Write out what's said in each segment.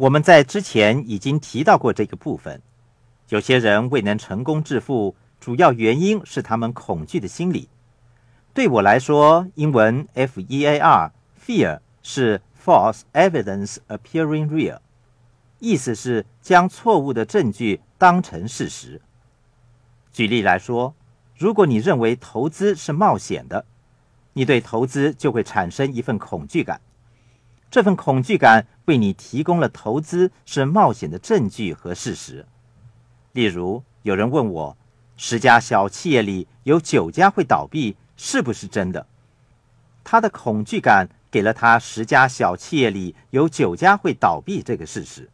我们在之前已经提到过这个部分。有些人未能成功致富，主要原因是他们恐惧的心理。对我来说，英文 fear（fear） 是 false evidence appearing real，意思是将错误的证据当成事实。举例来说，如果你认为投资是冒险的，你对投资就会产生一份恐惧感。这份恐惧感为你提供了投资是冒险的证据和事实。例如，有人问我，十家小企业里有九家会倒闭，是不是真的？他的恐惧感给了他十家小企业里有九家会倒闭这个事实。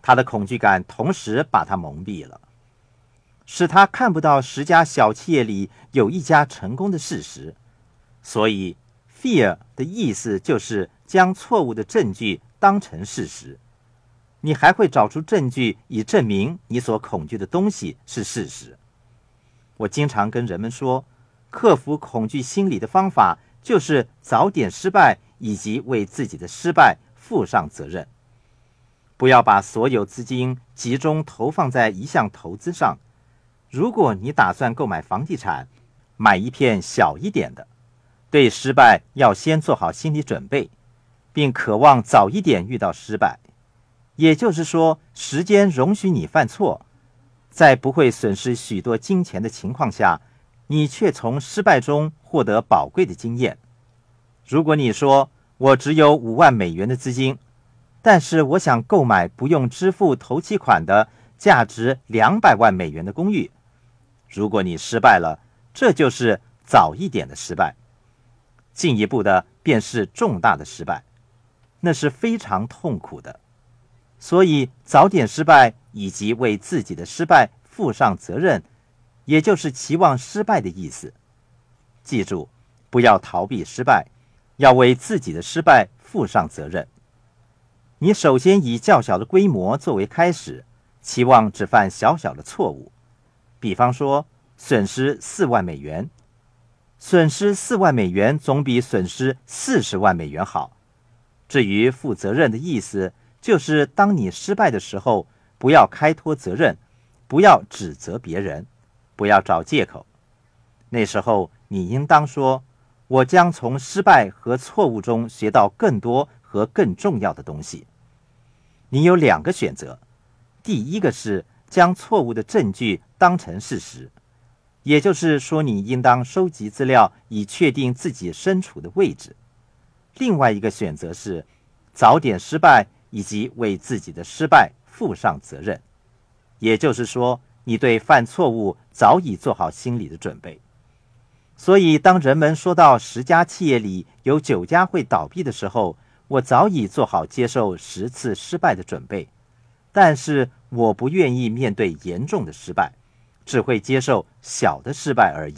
他的恐惧感同时把他蒙蔽了，使他看不到十家小企业里有一家成功的事实。所以，fear 的意思就是。将错误的证据当成事实，你还会找出证据以证明你所恐惧的东西是事实。我经常跟人们说，克服恐惧心理的方法就是早点失败，以及为自己的失败负上责任。不要把所有资金集中投放在一项投资上。如果你打算购买房地产，买一片小一点的，对失败要先做好心理准备。并渴望早一点遇到失败，也就是说，时间容许你犯错，在不会损失许多金钱的情况下，你却从失败中获得宝贵的经验。如果你说我只有五万美元的资金，但是我想购买不用支付头期款的价值两百万美元的公寓，如果你失败了，这就是早一点的失败，进一步的便是重大的失败。那是非常痛苦的，所以早点失败以及为自己的失败负上责任，也就是期望失败的意思。记住，不要逃避失败，要为自己的失败负上责任。你首先以较小的规模作为开始，期望只犯小小的错误，比方说损失四万美元，损失四万美元总比损失四十万美元好。至于负责任的意思，就是当你失败的时候，不要开脱责任，不要指责别人，不要找借口。那时候，你应当说：“我将从失败和错误中学到更多和更重要的东西。”你有两个选择：第一个是将错误的证据当成事实，也就是说，你应当收集资料以确定自己身处的位置。另外一个选择是早点失败，以及为自己的失败负上责任。也就是说，你对犯错误早已做好心理的准备。所以，当人们说到十家企业里有九家会倒闭的时候，我早已做好接受十次失败的准备。但是，我不愿意面对严重的失败，只会接受小的失败而已。